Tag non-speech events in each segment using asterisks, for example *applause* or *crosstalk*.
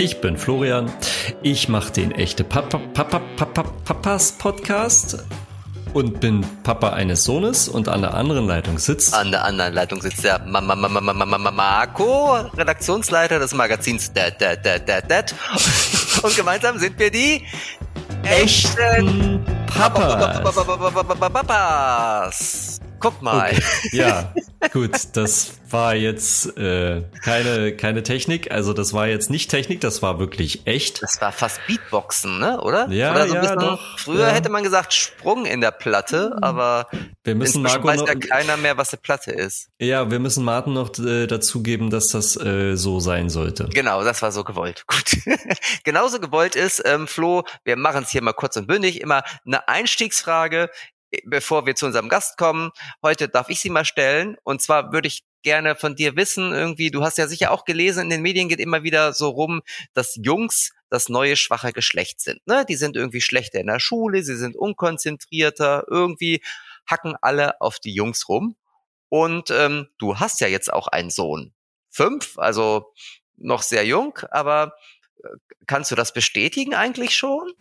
Ich bin Florian. Ich mache den echte Papa, Papa, Papa, Papas Podcast und bin Papa eines Sohnes und an der anderen Leitung sitzt. An der anderen Leitung sitzt der Mama, Mama, Mama, Mama, Marco, Redaktionsleiter des Magazins Dad, Dad, Dad, Dad, Dad. Und gemeinsam sind wir die echten Papas. Papas. Guck mal. Okay. Ja, gut, das war jetzt äh, keine, keine Technik. Also das war jetzt nicht Technik, das war wirklich echt. Das war fast Beatboxen, ne? Oder? Ja, Oder so ja, doch, Früher ja. hätte man gesagt Sprung in der Platte, aber Wir müssen Marco weiß ja keiner mehr, was eine Platte ist. ja, wir müssen Martin noch äh, dazugeben, dass das äh, so sein sollte. Genau, das war so gewollt. *laughs* Gut. Genauso gewollt ist, ähm, Flo, wir machen es hier mal kurz und bündig, immer eine Einstiegsfrage, bevor wir zu unserem Gast kommen. Heute darf ich sie mal stellen. Und zwar würde ich gerne von dir wissen, irgendwie, du hast ja sicher auch gelesen, in den Medien geht immer wieder so rum, dass Jungs das neue schwache Geschlecht sind. Ne? Die sind irgendwie schlechter in der Schule, sie sind unkonzentrierter, irgendwie hacken alle auf die Jungs rum. Und ähm, du hast ja jetzt auch einen Sohn. Fünf, also noch sehr jung, aber äh, kannst du das bestätigen eigentlich schon?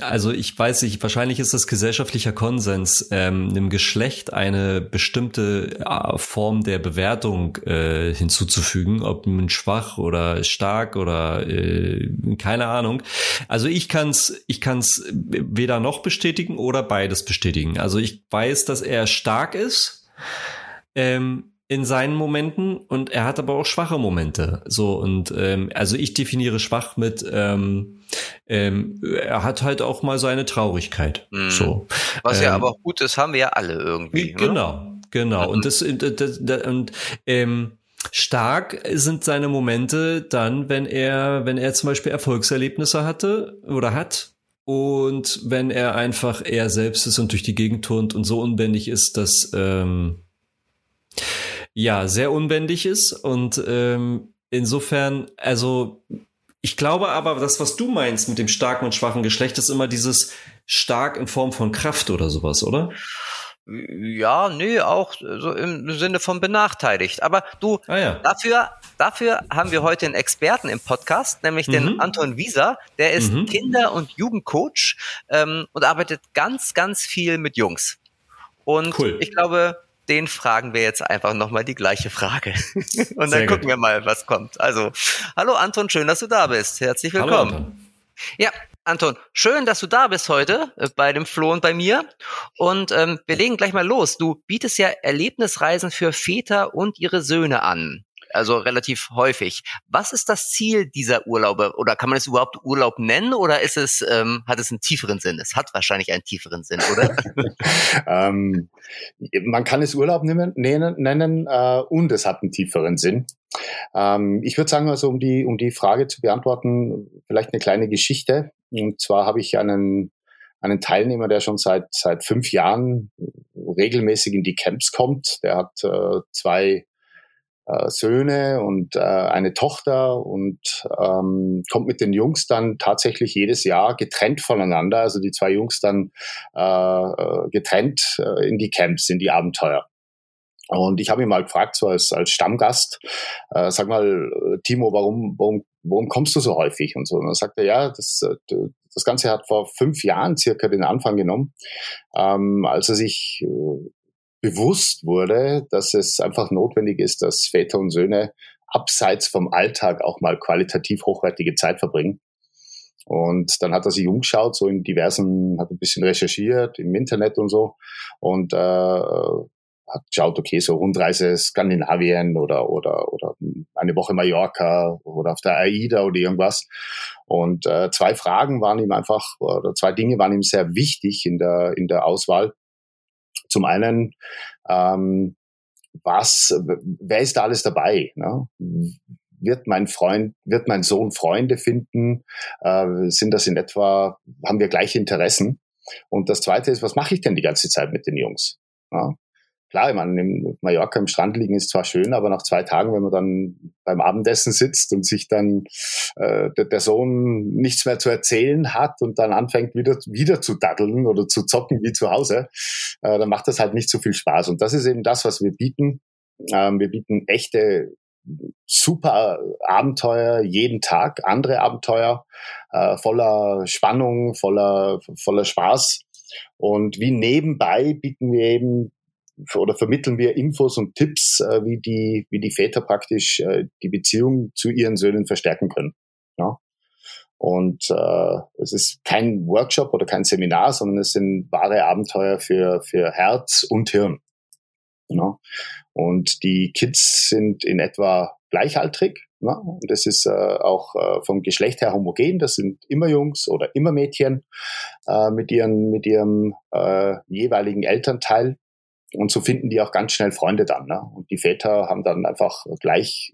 Also ich weiß nicht, wahrscheinlich ist das gesellschaftlicher Konsens, ähm, einem Geschlecht eine bestimmte äh, Form der Bewertung äh, hinzuzufügen, ob nun schwach oder stark oder äh, keine Ahnung. Also ich kann's, ich kann's weder noch bestätigen oder beides bestätigen. Also ich weiß, dass er stark ist. Ähm, in seinen Momenten und er hat aber auch schwache Momente. So und ähm, also ich definiere schwach mit ähm, ähm, er hat halt auch mal seine Traurigkeit. Mhm. So. Was ja Ähm, aber auch gut ist, haben wir ja alle irgendwie. Ne? Genau, genau. Mhm. Und das, das, das und ähm, stark sind seine Momente dann, wenn er, wenn er zum Beispiel Erfolgserlebnisse hatte oder hat. Und wenn er einfach er selbst ist und durch die Gegend turnt und so unbändig ist, dass ähm, ja sehr unbändig ist und ähm, insofern, also ich glaube aber, das, was du meinst mit dem starken und schwachen Geschlecht, ist immer dieses stark in Form von Kraft oder sowas, oder? Ja, nee, auch so im Sinne von benachteiligt. Aber du, Ah ja. dafür, dafür haben wir heute einen Experten im Podcast, nämlich den Mhm. Anton Wieser. Der ist Mhm. Kinder- und Jugendcoach ähm, und arbeitet ganz, ganz viel mit Jungs. Und Cool. ich glaube, den fragen wir jetzt einfach nochmal die gleiche Frage. *laughs* und Sehr dann gut. gucken wir mal, was kommt. Also, hallo Anton, schön, dass du da bist. Herzlich willkommen. Hallo, Anton. Ja, Anton, schön, dass du da bist heute äh, bei dem Flo und bei mir. Und ähm, wir legen gleich mal los. Du bietest ja Erlebnisreisen für Väter und ihre Söhne an. Also relativ häufig. Was ist das Ziel dieser Urlaube? Oder kann man es überhaupt Urlaub nennen? Oder ist es, ähm, hat es einen tieferen Sinn? Es hat wahrscheinlich einen tieferen Sinn, oder? *laughs* *laughs* ähm, man kann es Urlaub nennen, nennen, äh, und es hat einen tieferen Sinn. Ähm, ich würde sagen, also um die, um die Frage zu beantworten, vielleicht eine kleine Geschichte. Und zwar habe ich einen, einen Teilnehmer, der schon seit, seit fünf Jahren regelmäßig in die Camps kommt. Der hat äh, zwei äh, Söhne und äh, eine Tochter und ähm, kommt mit den Jungs dann tatsächlich jedes Jahr getrennt voneinander, also die zwei Jungs dann äh, äh, getrennt äh, in die Camps, in die Abenteuer. Und ich habe ihn mal gefragt, so als, als Stammgast, äh, sag mal, äh, Timo, warum, warum, warum kommst du so häufig? Und so. Und dann sagt er, ja, das, äh, das Ganze hat vor fünf Jahren circa den Anfang genommen, ähm, als er sich bewusst wurde, dass es einfach notwendig ist, dass Väter und Söhne abseits vom Alltag auch mal qualitativ hochwertige Zeit verbringen. Und dann hat er sich umgeschaut, so in diversen, hat ein bisschen recherchiert im Internet und so und äh, hat geschaut, okay, so Rundreise Skandinavien oder oder oder eine Woche Mallorca oder auf der AIDA oder irgendwas. Und äh, zwei Fragen waren ihm einfach oder zwei Dinge waren ihm sehr wichtig in der in der Auswahl. Zum einen, ähm, was, wer ist da alles dabei? Ne? Wird mein Freund, wird mein Sohn Freunde finden? Äh, sind das in etwa, haben wir gleiche Interessen? Und das zweite ist, was mache ich denn die ganze Zeit mit den Jungs? Ja? Klar, ich meine, in Mallorca im Strand liegen ist zwar schön, aber nach zwei Tagen, wenn man dann beim Abendessen sitzt und sich dann äh, der, der Sohn nichts mehr zu erzählen hat und dann anfängt wieder, wieder zu daddeln oder zu zocken wie zu Hause, äh, dann macht das halt nicht so viel Spaß. Und das ist eben das, was wir bieten. Ähm, wir bieten echte super Abenteuer jeden Tag, andere Abenteuer, äh, voller Spannung, voller, voller Spaß. Und wie nebenbei bieten wir eben oder vermitteln wir Infos und Tipps, äh, wie die, wie die Väter praktisch äh, die Beziehung zu ihren Söhnen verstärken können. Ja? Und äh, es ist kein Workshop oder kein Seminar, sondern es sind wahre Abenteuer für, für Herz und Hirn. Ja? Und die Kids sind in etwa gleichaltrig. Ja? Und das ist äh, auch äh, vom Geschlecht her homogen. Das sind immer Jungs oder immer Mädchen äh, mit, ihren, mit ihrem äh, jeweiligen Elternteil. Und so finden die auch ganz schnell Freunde dann. Ne? Und die Väter haben dann einfach gleich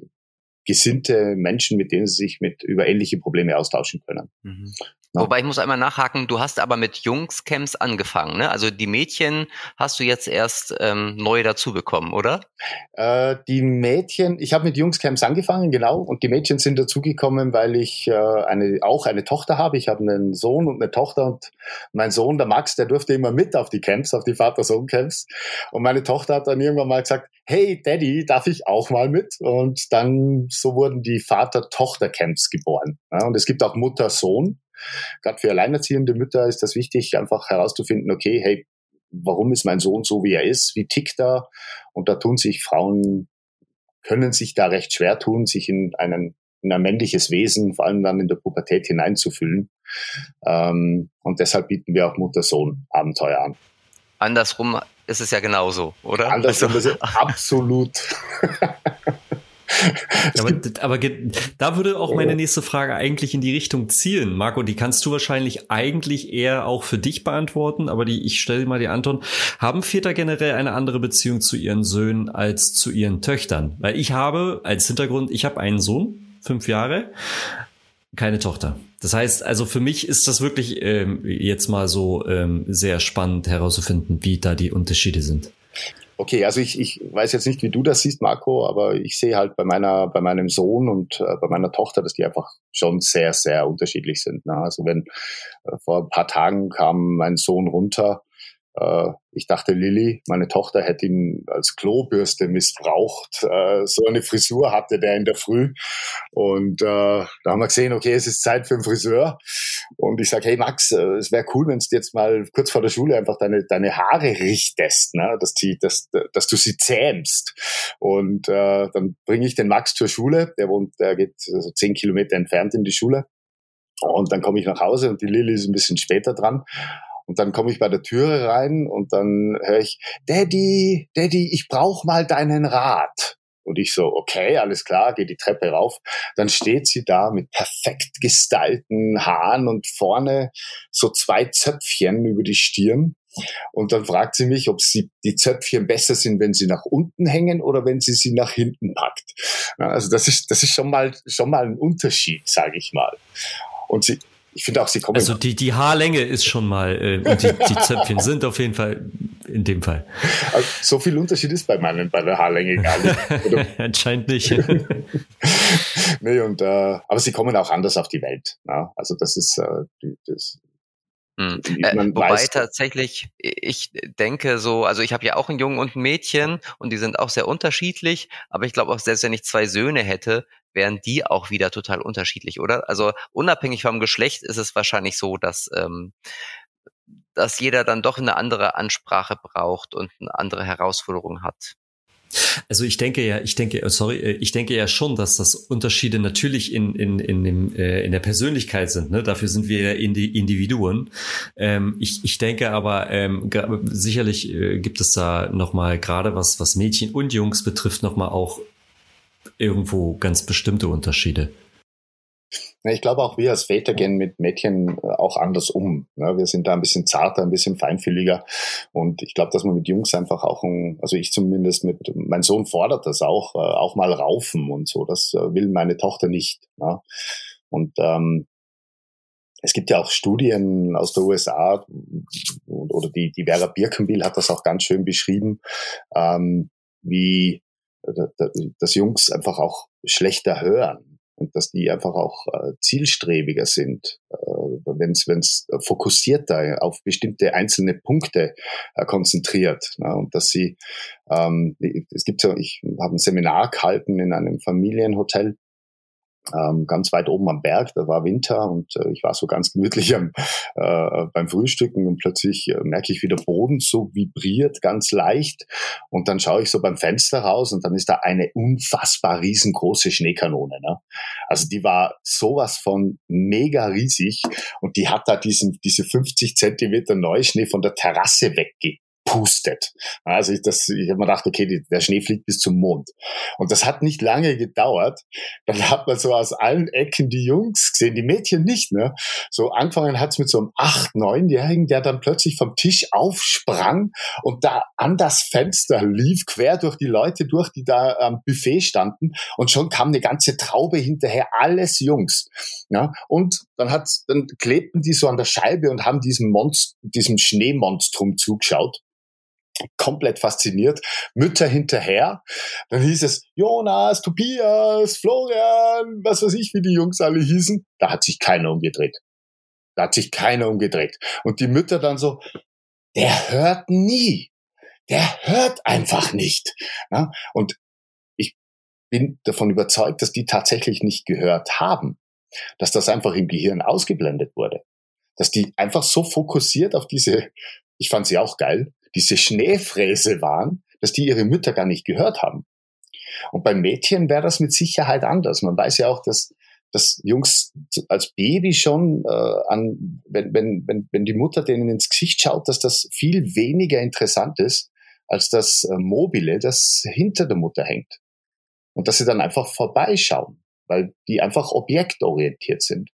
gesinnte Menschen, mit denen sie sich mit über ähnliche Probleme austauschen können. Mhm. Ja. Wobei ich muss einmal nachhaken, du hast aber mit Jungscamps angefangen, ne? Also die Mädchen hast du jetzt erst ähm, neu dazu bekommen, oder? Äh, die Mädchen, ich habe mit Jungscamps angefangen, genau, und die Mädchen sind dazugekommen, weil ich äh, eine, auch eine Tochter habe. Ich habe einen Sohn und eine Tochter und mein Sohn, der Max, der durfte immer mit auf die Camps, auf die Vater-Sohn-Camps. Und meine Tochter hat dann irgendwann mal gesagt, hey Daddy, darf ich auch mal mit? Und dann so wurden die Vater-Tochter-Camps geboren. Ja, und es gibt auch Mutter-Sohn. Gerade für alleinerziehende Mütter ist das wichtig, einfach herauszufinden, okay, hey, warum ist mein Sohn so, wie er ist? Wie tickt er? Und da tun sich Frauen, können sich da recht schwer tun, sich in einen in ein männliches Wesen, vor allem dann in der Pubertät hineinzufühlen. Ähm, und deshalb bieten wir auch Mutter-Sohn-Abenteuer an. Andersrum ist es ja genauso, oder? Andersrum also. ist es *laughs* absolut. *laughs* *laughs* aber, aber da würde auch meine nächste Frage eigentlich in die Richtung zielen. Marco, die kannst du wahrscheinlich eigentlich eher auch für dich beantworten, aber die, ich stelle mal die Anton. Haben Väter generell eine andere Beziehung zu ihren Söhnen als zu ihren Töchtern? Weil ich habe als Hintergrund, ich habe einen Sohn, fünf Jahre, keine Tochter. Das heißt, also für mich ist das wirklich ähm, jetzt mal so ähm, sehr spannend herauszufinden, wie da die Unterschiede sind. Okay, also ich, ich weiß jetzt nicht, wie du das siehst, Marco, aber ich sehe halt bei meiner, bei meinem Sohn und äh, bei meiner Tochter, dass die einfach schon sehr, sehr unterschiedlich sind. Ne? Also wenn äh, vor ein paar Tagen kam mein Sohn runter ich dachte, Lilly, meine Tochter, hätte ihn als Klobürste missbraucht. Äh, so eine Frisur hatte der in der Früh. Und äh, da haben wir gesehen, okay, es ist Zeit für einen Friseur. Und ich sage, hey Max, äh, es wäre cool, wenn du jetzt mal kurz vor der Schule einfach deine, deine Haare richtest, ne? dass, die, dass, dass du sie zähmst. Und äh, dann bringe ich den Max zur Schule. Der wohnt, der geht so zehn Kilometer entfernt in die Schule. Und dann komme ich nach Hause und die Lilly ist ein bisschen später dran. Und dann komme ich bei der Türe rein und dann höre ich, Daddy, Daddy, ich brauche mal deinen Rat. Und ich so, okay, alles klar, gehe die Treppe rauf. Dann steht sie da mit perfekt gestylten Haaren und vorne so zwei Zöpfchen über die Stirn. Und dann fragt sie mich, ob sie die Zöpfchen besser sind, wenn sie nach unten hängen oder wenn sie sie nach hinten packt. Also das ist, das ist schon mal, schon mal ein Unterschied, sage ich mal. Und sie, ich finde auch, sie kommen. Also die, die Haarlänge ist schon mal, äh, die, die Zöpfchen *laughs* sind auf jeden Fall in dem Fall. Also so viel Unterschied ist bei meinen, bei der Haarlänge gar nicht. *laughs* Anscheinend nicht. *laughs* nee, und, äh, aber sie kommen auch anders auf die Welt. Ja? Also das ist, äh, das, hm. Äh, wobei weiß, tatsächlich, ich denke so, also ich habe ja auch einen Jungen und ein Mädchen und die sind auch sehr unterschiedlich, aber ich glaube auch, selbst wenn ich zwei Söhne hätte, wären die auch wieder total unterschiedlich, oder? Also unabhängig vom Geschlecht ist es wahrscheinlich so, dass, ähm, dass jeder dann doch eine andere Ansprache braucht und eine andere Herausforderung hat. Also ich denke ja, ich denke, äh, sorry, äh, ich denke ja schon, dass das Unterschiede natürlich in, in, in, dem, äh, in der Persönlichkeit sind. Ne? Dafür sind wir ja Individuen. Ähm, ich, ich denke aber, ähm, sicherlich äh, gibt es da nochmal, gerade was, was Mädchen und Jungs betrifft, nochmal auch irgendwo ganz bestimmte Unterschiede. Ich glaube auch wir als Väter gehen mit Mädchen äh, auch anders um. Wir sind da ein bisschen zarter, ein bisschen feinfühliger. Und ich glaube, dass man mit Jungs einfach auch, ein, also ich zumindest mit, mein Sohn fordert das auch, äh, auch mal raufen und so. Das äh, will meine Tochter nicht. Und ähm, es gibt ja auch Studien aus der USA oder die, die Vera Birkenbiel hat das auch ganz schön beschrieben, ähm, wie dass Jungs einfach auch schlechter hören. Und dass die einfach auch äh, zielstrebiger sind, äh, wenn es fokussierter auf bestimmte einzelne Punkte äh, konzentriert. Ne? Und dass sie, ähm, es gibt so, ich habe ein Seminar gehalten in einem Familienhotel ähm, ganz weit oben am Berg, da war Winter und äh, ich war so ganz gemütlich am, äh, beim Frühstücken und plötzlich äh, merke ich, wie der Boden so vibriert, ganz leicht und dann schaue ich so beim Fenster raus und dann ist da eine unfassbar riesengroße Schneekanone. Ne? Also die war sowas von mega riesig und die hat da diesen, diese 50 Zentimeter Neuschnee von der Terrasse wegge pustet. Also ich, das, ich habe mir gedacht, okay, der Schnee fliegt bis zum Mond. Und das hat nicht lange gedauert. Dann hat man so aus allen Ecken die Jungs gesehen, die Mädchen nicht. Ne? So angefangen hat's mit so einem acht, neunjährigen, der dann plötzlich vom Tisch aufsprang und da an das Fenster lief, quer durch die Leute durch, die da am Buffet standen. Und schon kam eine ganze Traube hinterher, alles Jungs. Ja? Und dann, hat's, dann klebten die so an der Scheibe und haben diesem, Monst diesem Schneemonstrum zugeschaut komplett fasziniert, Mütter hinterher. Dann hieß es Jonas, Tobias, Florian, was weiß ich, wie die Jungs alle hießen. Da hat sich keiner umgedreht. Da hat sich keiner umgedreht. Und die Mütter dann so, der hört nie. Der hört einfach nicht. Ja? Und ich bin davon überzeugt, dass die tatsächlich nicht gehört haben. Dass das einfach im Gehirn ausgeblendet wurde. Dass die einfach so fokussiert auf diese, ich fand sie auch geil, diese Schneefräse waren, dass die ihre Mütter gar nicht gehört haben. Und beim Mädchen wäre das mit Sicherheit anders. Man weiß ja auch, dass, dass Jungs als Baby schon äh, an, wenn, wenn, wenn, wenn die Mutter denen ins Gesicht schaut, dass das viel weniger interessant ist als das äh, Mobile, das hinter der Mutter hängt. Und dass sie dann einfach vorbeischauen, weil die einfach objektorientiert sind.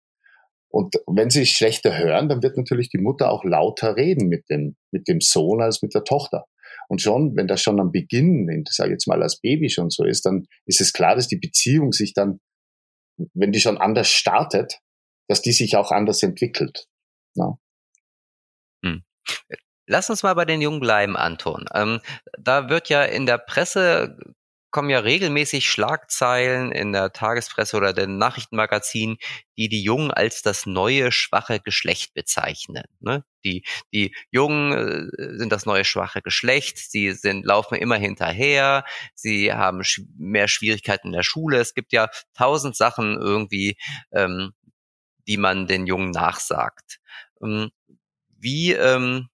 Und wenn sie schlechter hören, dann wird natürlich die Mutter auch lauter reden mit dem, mit dem Sohn als mit der Tochter. Und schon, wenn das schon am Beginn, ich sage jetzt mal als Baby schon so ist, dann ist es klar, dass die Beziehung sich dann, wenn die schon anders startet, dass die sich auch anders entwickelt. Ja. Hm. Lass uns mal bei den Jungen bleiben, Anton. Ähm, da wird ja in der Presse kommen ja regelmäßig Schlagzeilen in der Tagespresse oder den Nachrichtenmagazinen, die die Jungen als das neue schwache Geschlecht bezeichnen. Ne? Die, die Jungen äh, sind das neue schwache Geschlecht, sie sind, laufen immer hinterher, sie haben sch mehr Schwierigkeiten in der Schule. Es gibt ja tausend Sachen irgendwie, ähm, die man den Jungen nachsagt. Ähm, wie ähm,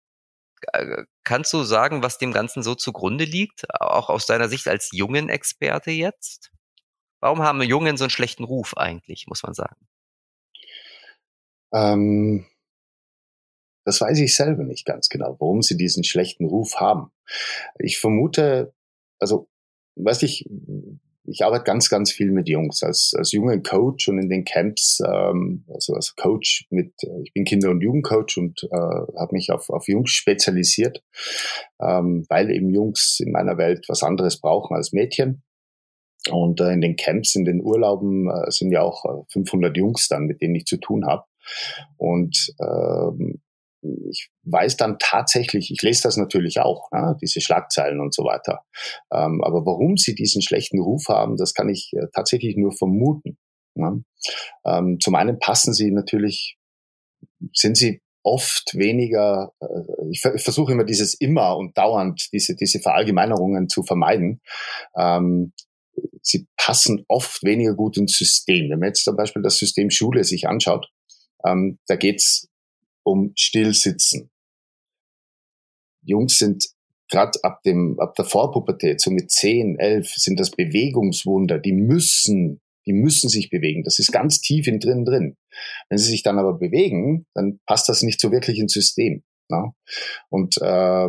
äh, kannst du sagen, was dem Ganzen so zugrunde liegt, auch aus deiner Sicht als jungen Experte jetzt? Warum haben Jungen so einen schlechten Ruf eigentlich, muss man sagen? Ähm, das weiß ich selber nicht ganz genau, warum sie diesen schlechten Ruf haben. Ich vermute, also, weiß ich, ich arbeite ganz, ganz viel mit Jungs als, als junger Coach und in den Camps, ähm, also als Coach mit, äh, ich bin Kinder- und Jugendcoach und äh, habe mich auf, auf Jungs spezialisiert, ähm, weil eben Jungs in meiner Welt was anderes brauchen als Mädchen. Und äh, in den Camps, in den Urlauben äh, sind ja auch 500 äh, Jungs dann, mit denen ich zu tun habe. Und ähm, ich weiß dann tatsächlich, ich lese das natürlich auch, ne, diese Schlagzeilen und so weiter. Ähm, aber warum sie diesen schlechten Ruf haben, das kann ich äh, tatsächlich nur vermuten. Ne? Ähm, zum einen passen sie natürlich, sind sie oft weniger, äh, ich, versuche immer dieses immer und dauernd, diese, diese Verallgemeinerungen zu vermeiden. Ähm, sie passen oft weniger gut ins System. Wenn man jetzt zum Beispiel das System Schule sich anschaut, ähm, da geht's um Stillsitzen. Jungs sind gerade ab dem ab der Vorpubertät, so mit 10, 11, sind das Bewegungswunder. Die müssen, die müssen sich bewegen. Das ist ganz tief in drin drin. Wenn sie sich dann aber bewegen, dann passt das nicht so wirklich ins System. Ja? Und äh,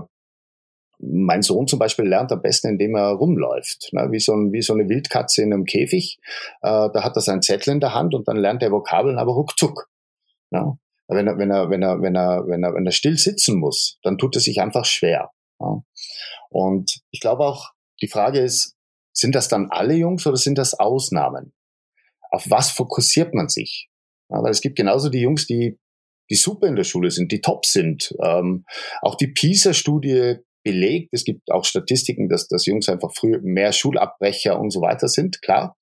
mein Sohn zum Beispiel lernt am besten, indem er rumläuft, ne? wie, so ein, wie so eine Wildkatze in einem Käfig. Äh, da hat er seinen Zettel in der Hand und dann lernt er Vokabeln, aber ruckzuck. Ja? Wenn er, wenn er, wenn er, wenn er, wenn er, wenn er still sitzen muss, dann tut es sich einfach schwer. Ja. Und ich glaube auch, die Frage ist, sind das dann alle Jungs oder sind das Ausnahmen? Auf was fokussiert man sich? Ja, weil es gibt genauso die Jungs, die, die super in der Schule sind, die top sind. Ähm, auch die PISA-Studie belegt. Es gibt auch Statistiken, dass, dass Jungs einfach früher mehr Schulabbrecher und so weiter sind, klar.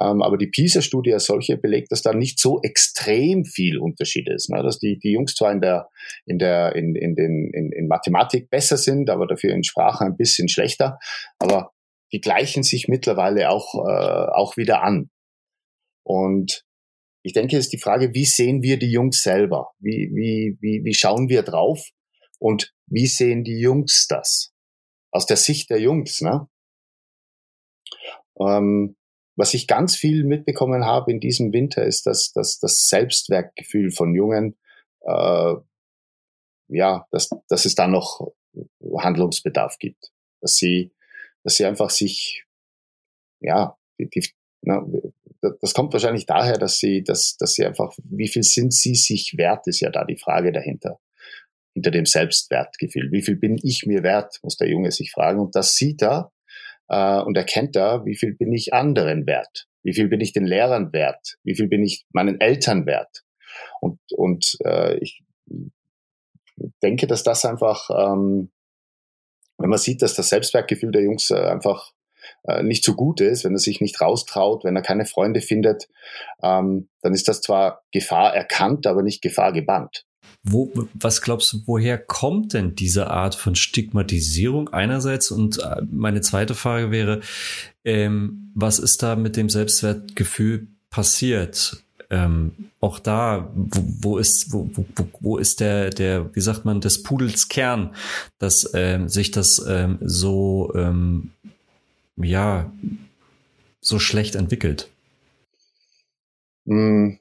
Ähm, aber die PISA-Studie als solche belegt, dass da nicht so extrem viel Unterschied ist. Ne? Dass die, die Jungs zwar in der, in der, in, in den, in, in Mathematik besser sind, aber dafür in Sprache ein bisschen schlechter. Aber die gleichen sich mittlerweile auch, äh, auch wieder an. Und ich denke, es ist die Frage, wie sehen wir die Jungs selber? Wie, wie, wie, wie schauen wir drauf? Und wie sehen die Jungs das? Aus der Sicht der Jungs, ne? Ähm, was ich ganz viel mitbekommen habe in diesem Winter, ist, dass, dass das Selbstwertgefühl von Jungen, äh, ja, dass, dass es da noch Handlungsbedarf gibt. Dass sie, dass sie einfach sich, ja, die, die, na, das kommt wahrscheinlich daher, dass sie, dass, dass sie einfach, wie viel sind sie sich wert, ist ja da die Frage dahinter. Hinter dem Selbstwertgefühl. Wie viel bin ich mir wert, muss der Junge sich fragen. Und das sieht er äh, und erkennt er, wie viel bin ich anderen wert. Wie viel bin ich den Lehrern wert? Wie viel bin ich meinen Eltern wert? Und, und äh, ich denke, dass das einfach, ähm, wenn man sieht, dass das Selbstwertgefühl der Jungs äh, einfach äh, nicht so gut ist, wenn er sich nicht raustraut, wenn er keine Freunde findet, ähm, dann ist das zwar Gefahr erkannt, aber nicht Gefahr gebannt. Wo, was glaubst du, woher kommt denn diese Art von Stigmatisierung einerseits? Und äh, meine zweite Frage wäre, ähm, was ist da mit dem Selbstwertgefühl passiert? Ähm, auch da, wo, wo ist, wo, wo, wo ist der, der, wie sagt man, des Pudels Kern, dass ähm, sich das ähm, so ähm, ja, so schlecht entwickelt? Mm,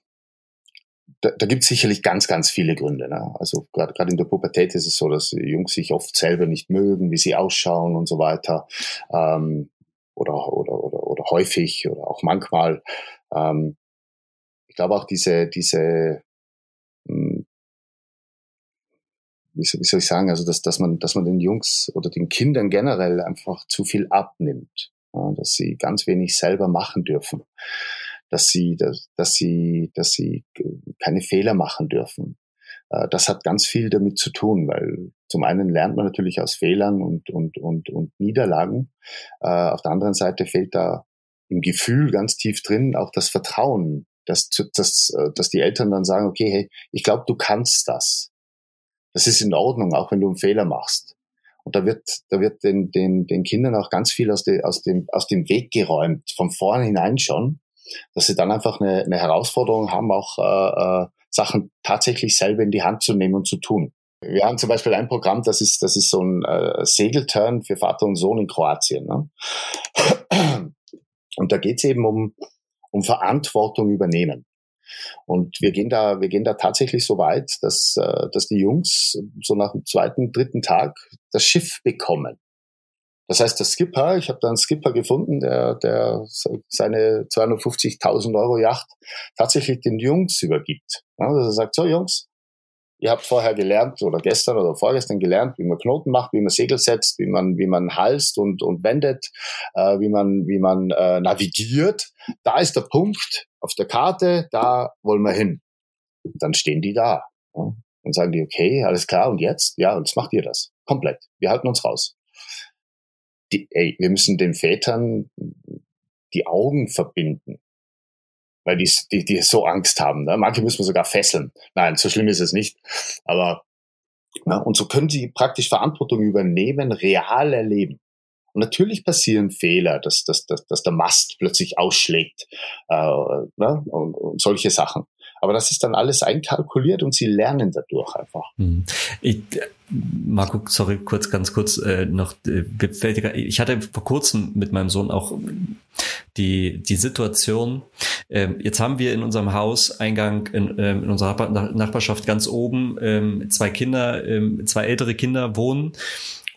da, da gibt es sicherlich ganz, ganz viele Gründe. Ne? Also gerade in der Pubertät ist es so, dass Jungs sich oft selber nicht mögen, wie sie ausschauen und so weiter. Ähm, oder, oder, oder, oder häufig oder auch manchmal. Ähm, ich glaube auch diese, diese hm, wie soll, wie soll ich sagen, also dass, dass man, dass man den Jungs oder den Kindern generell einfach zu viel abnimmt, ja, dass sie ganz wenig selber machen dürfen, dass sie, dass, dass sie, dass sie keine Fehler machen dürfen. Äh, das hat ganz viel damit zu tun, weil zum einen lernt man natürlich aus Fehlern und, und, und, und Niederlagen. Äh, auf der anderen Seite fehlt da im Gefühl ganz tief drin auch das Vertrauen, dass, dass, äh, dass die Eltern dann sagen, okay, hey, ich glaube, du kannst das. Das ist in Ordnung, auch wenn du einen Fehler machst. Und da wird, da wird den, den, den Kindern auch ganz viel aus, de, aus, dem, aus dem Weg geräumt, von vornherein schon, dass sie dann einfach eine, eine Herausforderung haben, auch äh, äh, Sachen tatsächlich selber in die Hand zu nehmen und zu tun. Wir haben zum Beispiel ein Programm, das ist, das ist so ein äh, Segelturn für Vater und Sohn in Kroatien. Ne? Und da geht es eben um, um Verantwortung übernehmen. Und wir gehen da, wir gehen da tatsächlich so weit, dass, äh, dass die Jungs so nach dem zweiten, dritten Tag das Schiff bekommen. Das heißt, der Skipper, ich habe da einen Skipper gefunden, der, der seine 250.000 Euro Yacht tatsächlich den Jungs übergibt. Ja, also er sagt, so Jungs, ihr habt vorher gelernt oder gestern oder vorgestern gelernt, wie man Knoten macht, wie man Segel setzt, wie man, wie man halst und, und wendet, äh, wie man, wie man äh, navigiert. Da ist der Punkt, auf der Karte, da wollen wir hin. Dann stehen die da. Ja, und sagen die, okay, alles klar, und jetzt? Ja, und jetzt macht ihr das. Komplett. Wir halten uns raus. Die, ey, wir müssen den Vätern die Augen verbinden. Weil die, die, die so Angst haben. Ne? Manche müssen wir sogar fesseln. Nein, so schlimm ist es nicht. Aber ja, und so können sie praktisch Verantwortung übernehmen, real erleben. Und natürlich passieren Fehler, dass, dass, dass, dass der Mast plötzlich ausschlägt äh, ne? und, und solche Sachen. Aber das ist dann alles einkalkuliert und sie lernen dadurch einfach. Hm. Ich, Marco, sorry, kurz, ganz kurz äh, noch. Äh, ich hatte vor kurzem mit meinem Sohn auch die die Situation. Äh, jetzt haben wir in unserem Hauseingang in, äh, in unserer Nachbarschaft ganz oben äh, zwei Kinder, äh, zwei ältere Kinder wohnen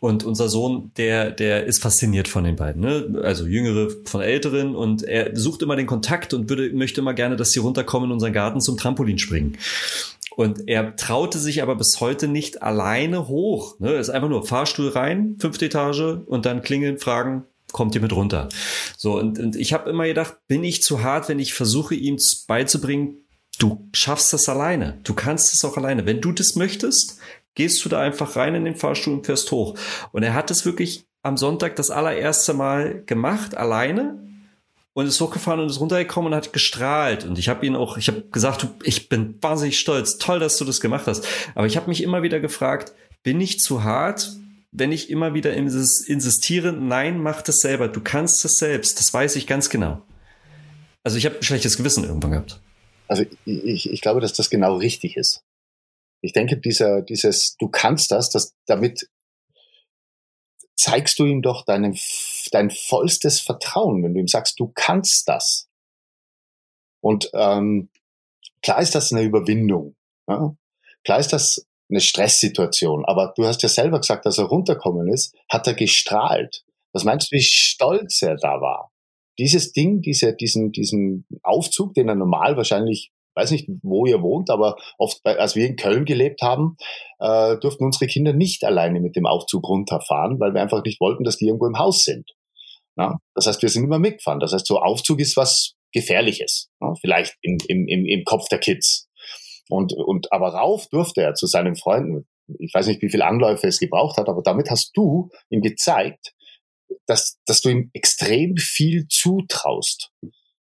und unser Sohn, der, der ist fasziniert von den beiden, ne? Also jüngere von älteren und er sucht immer den Kontakt und würde, möchte immer gerne, dass sie runterkommen in unseren Garten zum Trampolin springen. Und er traute sich aber bis heute nicht alleine hoch. Ne? ist einfach nur Fahrstuhl rein, fünfte Etage und dann klingeln, fragen, kommt ihr mit runter. So, und, und ich habe immer gedacht, bin ich zu hart, wenn ich versuche, ihm beizubringen, du schaffst das alleine. Du kannst es auch alleine. Wenn du das möchtest, gehst du da einfach rein in den Fahrstuhl und fährst hoch. Und er hat es wirklich am Sonntag das allererste Mal gemacht, alleine. Und ist hochgefahren und ist runtergekommen und hat gestrahlt. Und ich habe ihn auch, ich habe gesagt, ich bin wahnsinnig stolz, toll, dass du das gemacht hast. Aber ich habe mich immer wieder gefragt, bin ich zu hart, wenn ich immer wieder insistiere, nein, mach das selber, du kannst das selbst, das weiß ich ganz genau. Also ich habe ein schlechtes Gewissen irgendwann gehabt. Also ich, ich glaube, dass das genau richtig ist. Ich denke, dieser, dieses, du kannst das, das, damit zeigst du ihm doch deine, dein vollstes Vertrauen, wenn du ihm sagst, du kannst das. Und ähm, klar ist das eine Überwindung. Ja? Klar ist das eine Stresssituation. Aber du hast ja selber gesagt, dass er runterkommen ist, hat er gestrahlt. Was meinst du, wie stolz er da war? Dieses Ding, diese, diesen, diesen Aufzug, den er normal wahrscheinlich weiß nicht, wo ihr wohnt, aber oft, bei, als wir in Köln gelebt haben, äh, durften unsere Kinder nicht alleine mit dem Aufzug runterfahren, weil wir einfach nicht wollten, dass die irgendwo im Haus sind. Ja? Das heißt, wir sind immer mitgefahren. Das heißt, so Aufzug ist was Gefährliches, ja? vielleicht im, im, im, im Kopf der Kids. Und, und aber rauf durfte er zu seinen Freunden. Ich weiß nicht, wie viele Anläufe es gebraucht hat, aber damit hast du ihm gezeigt, dass, dass du ihm extrem viel zutraust.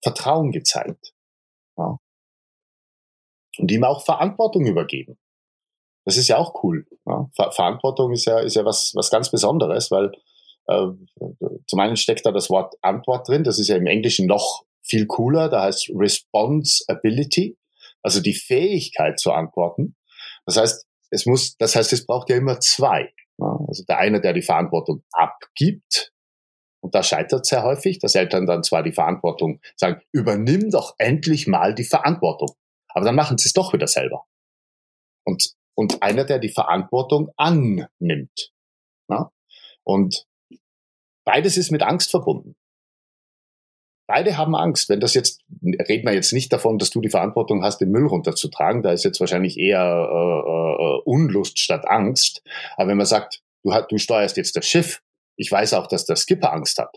Vertrauen gezeigt. Ja und ihm auch Verantwortung übergeben. Das ist ja auch cool. Ja? Ver Verantwortung ist ja, ist ja was, was ganz Besonderes, weil äh, zum einen steckt da das Wort Antwort drin, das ist ja im Englischen noch viel cooler, da heißt Responsibility, also die Fähigkeit zu antworten. Das heißt, es muss, das heißt, es braucht ja immer zwei. Ja? Also der eine, der die Verantwortung abgibt, und da scheitert sehr häufig, dass Eltern dann zwar die Verantwortung sagen, übernimm doch endlich mal die Verantwortung. Aber dann machen sie es doch wieder selber. Und, und einer, der die Verantwortung annimmt. Na? Und beides ist mit Angst verbunden. Beide haben Angst. Wenn das jetzt, reden wir jetzt nicht davon, dass du die Verantwortung hast, den Müll runterzutragen. Da ist jetzt wahrscheinlich eher äh, äh, Unlust statt Angst. Aber wenn man sagt, du, du steuerst jetzt das Schiff, ich weiß auch, dass der Skipper Angst hat,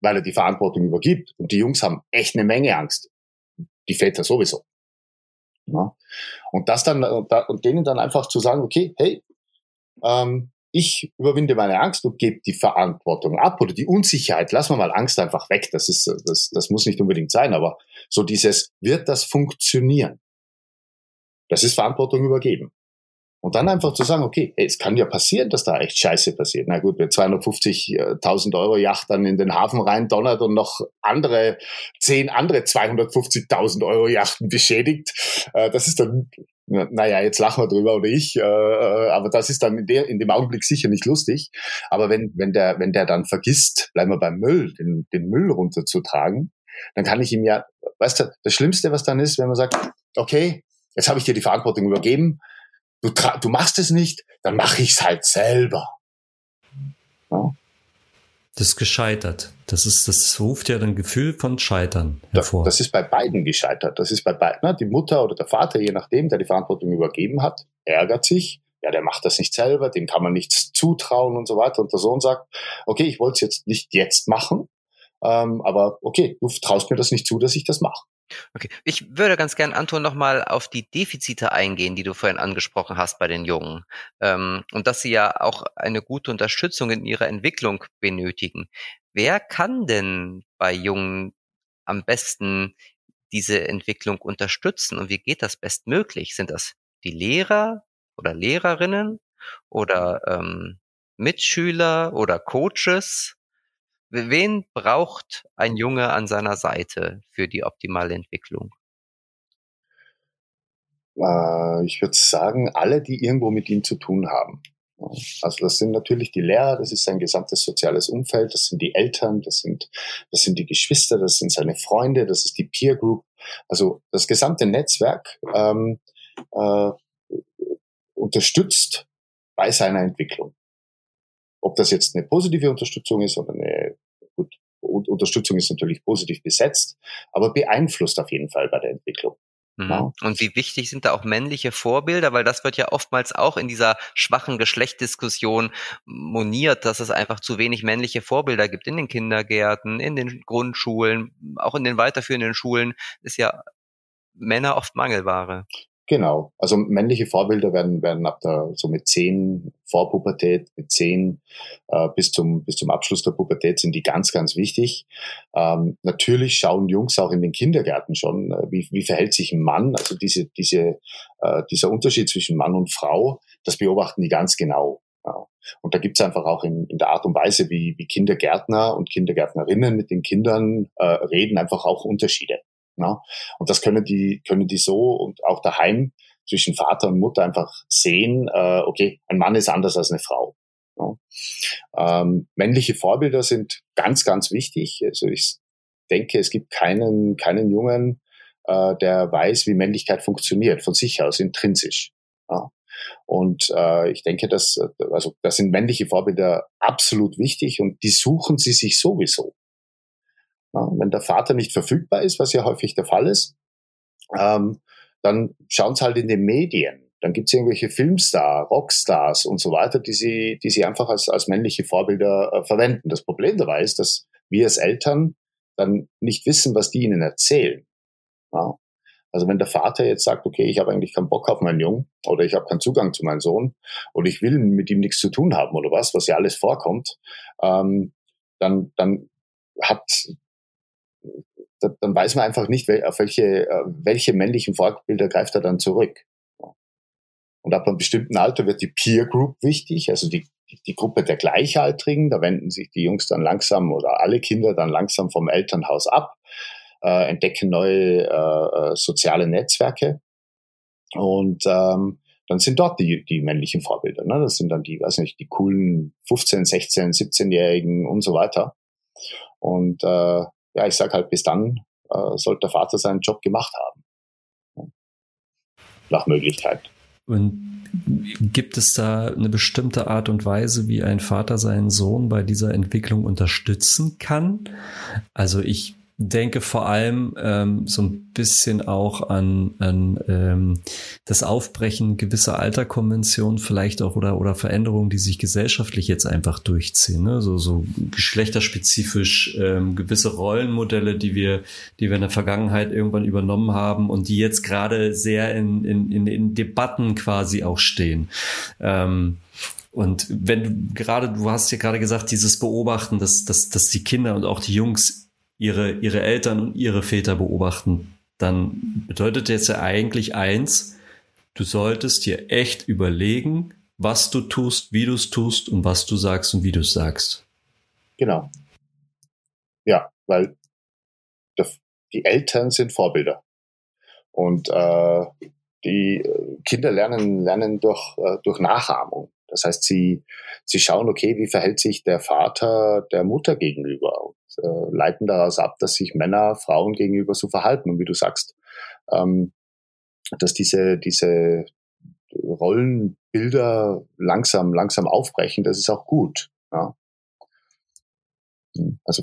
weil er die Verantwortung übergibt. Und die Jungs haben echt eine Menge Angst. Die Väter sowieso. Ja. Und das dann und denen dann einfach zu sagen, okay, hey, ähm, ich überwinde meine Angst und gebe die Verantwortung ab oder die Unsicherheit. Lass wir mal Angst einfach weg. Das ist, das, das muss nicht unbedingt sein, aber so dieses, wird das funktionieren? Das ist Verantwortung übergeben. Und dann einfach zu sagen, okay, hey, es kann ja passieren, dass da echt Scheiße passiert. Na gut, wenn 250.000 Euro Yacht dann in den Hafen rein donnert und noch andere, zehn andere 250.000 Euro Yachten beschädigt, äh, das ist dann, naja, jetzt lachen wir drüber oder ich, äh, äh, aber das ist dann in, der, in dem Augenblick sicher nicht lustig. Aber wenn, wenn der, wenn der dann vergisst, bleiben wir beim Müll, den, den Müll runterzutragen, dann kann ich ihm ja, weißt du, das Schlimmste, was dann ist, wenn man sagt, okay, jetzt habe ich dir die Verantwortung übergeben, du, du machst es nicht, dann mache ich es halt selber. Ja. Das ist gescheitert. Das ist, das ruft ja ein Gefühl von Scheitern hervor. Das, das ist bei beiden gescheitert. Das ist bei beiden. Ne? Die Mutter oder der Vater, je nachdem, der die Verantwortung übergeben hat, ärgert sich. Ja, der macht das nicht selber, dem kann man nichts zutrauen und so weiter. Und der Sohn sagt, okay, ich wollte es jetzt nicht jetzt machen, ähm, aber okay, du traust mir das nicht zu, dass ich das mache. Okay, ich würde ganz gern, Anton, nochmal auf die Defizite eingehen, die du vorhin angesprochen hast bei den Jungen. Ähm, und dass sie ja auch eine gute Unterstützung in ihrer Entwicklung benötigen. Wer kann denn bei Jungen am besten diese Entwicklung unterstützen und wie geht das bestmöglich? Sind das die Lehrer oder Lehrerinnen oder ähm, Mitschüler oder Coaches? Wen braucht ein Junge an seiner Seite für die optimale Entwicklung? Äh, ich würde sagen, alle, die irgendwo mit ihm zu tun haben. Also das sind natürlich die Lehrer, das ist sein gesamtes soziales Umfeld, das sind die Eltern, das sind, das sind die Geschwister, das sind seine Freunde, das ist die Peer Group. Also das gesamte Netzwerk ähm, äh, unterstützt bei seiner Entwicklung. Ob das jetzt eine positive Unterstützung ist oder eine Unterstützung ist natürlich positiv besetzt, aber beeinflusst auf jeden Fall bei der Entwicklung. Mhm. Ja. Und wie wichtig sind da auch männliche Vorbilder? Weil das wird ja oftmals auch in dieser schwachen Geschlechtdiskussion moniert, dass es einfach zu wenig männliche Vorbilder gibt in den Kindergärten, in den Grundschulen, auch in den weiterführenden Schulen ist ja Männer oft Mangelware. Genau. Also männliche Vorbilder werden, werden ab der, so mit zehn vor Pubertät, mit zehn äh, bis zum, bis zum Abschluss der Pubertät sind die ganz, ganz wichtig. Ähm, natürlich schauen Jungs auch in den Kindergärten schon, äh, wie, wie verhält sich ein Mann, also diese, diese, äh, dieser Unterschied zwischen Mann und Frau, das beobachten die ganz genau. Ja. Und da gibt's einfach auch in, in der Art und Weise, wie, wie Kindergärtner und Kindergärtnerinnen mit den Kindern äh, reden, einfach auch Unterschiede. Ja? Und das können die, können die so und auch daheim zwischen Vater und Mutter einfach sehen, äh, okay, ein Mann ist anders als eine Frau. Ja? Ähm, männliche Vorbilder sind ganz, ganz wichtig. Also ich denke, es gibt keinen, keinen Jungen, äh, der weiß, wie Männlichkeit funktioniert, von sich aus, intrinsisch. Ja? Und äh, ich denke, dass, also, das sind männliche Vorbilder absolut wichtig und die suchen sie sich sowieso. Wenn der Vater nicht verfügbar ist, was ja häufig der Fall ist, ähm, dann schauen sie halt in den Medien. Dann gibt es irgendwelche Filmstar, Rockstars und so weiter, die sie, die sie einfach als, als männliche Vorbilder äh, verwenden. Das Problem dabei ist, dass wir als Eltern dann nicht wissen, was die ihnen erzählen. Ja. Also wenn der Vater jetzt sagt, okay, ich habe eigentlich keinen Bock auf meinen Jungen oder ich habe keinen Zugang zu meinem Sohn oder ich will mit ihm nichts zu tun haben oder was, was ja alles vorkommt, ähm, dann, dann hat dann weiß man einfach nicht, auf welche, äh, welche männlichen Vorbilder greift er dann zurück. Und ab einem bestimmten Alter wird die Peer Group wichtig, also die, die Gruppe der Gleichaltrigen. Da wenden sich die Jungs dann langsam oder alle Kinder dann langsam vom Elternhaus ab, äh, entdecken neue äh, äh soziale Netzwerke. Und ähm, dann sind dort die, die männlichen Vorbilder. Ne? Das sind dann die, weiß nicht, die coolen 15, 16, 17-Jährigen und so weiter. Und äh, ja, ich sage halt, bis dann äh, sollte der Vater seinen Job gemacht haben. Nach Möglichkeit. Und gibt es da eine bestimmte Art und Weise, wie ein Vater seinen Sohn bei dieser Entwicklung unterstützen kann? Also ich denke vor allem ähm, so ein bisschen auch an, an ähm, das Aufbrechen gewisser Alterkonventionen vielleicht auch oder oder Veränderungen, die sich gesellschaftlich jetzt einfach durchziehen. Ne? So, so geschlechterspezifisch ähm, gewisse Rollenmodelle, die wir, die wir in der Vergangenheit irgendwann übernommen haben und die jetzt gerade sehr in, in, in, in Debatten quasi auch stehen. Ähm, und wenn du gerade, du hast ja gerade gesagt, dieses Beobachten, dass, dass, dass die Kinder und auch die Jungs ihre, ihre Eltern und ihre Väter beobachten, dann bedeutet jetzt ja eigentlich eins, du solltest dir echt überlegen, was du tust, wie du es tust und was du sagst und wie du es sagst. Genau. Ja, weil die Eltern sind Vorbilder. Und äh, die Kinder lernen, lernen durch, äh, durch Nachahmung. Das heißt, sie, sie schauen, okay, wie verhält sich der Vater der Mutter gegenüber und äh, leiten daraus ab, dass sich Männer Frauen gegenüber so verhalten. Und wie du sagst, ähm, dass diese, diese Rollenbilder langsam, langsam aufbrechen, das ist auch gut. Ja. Also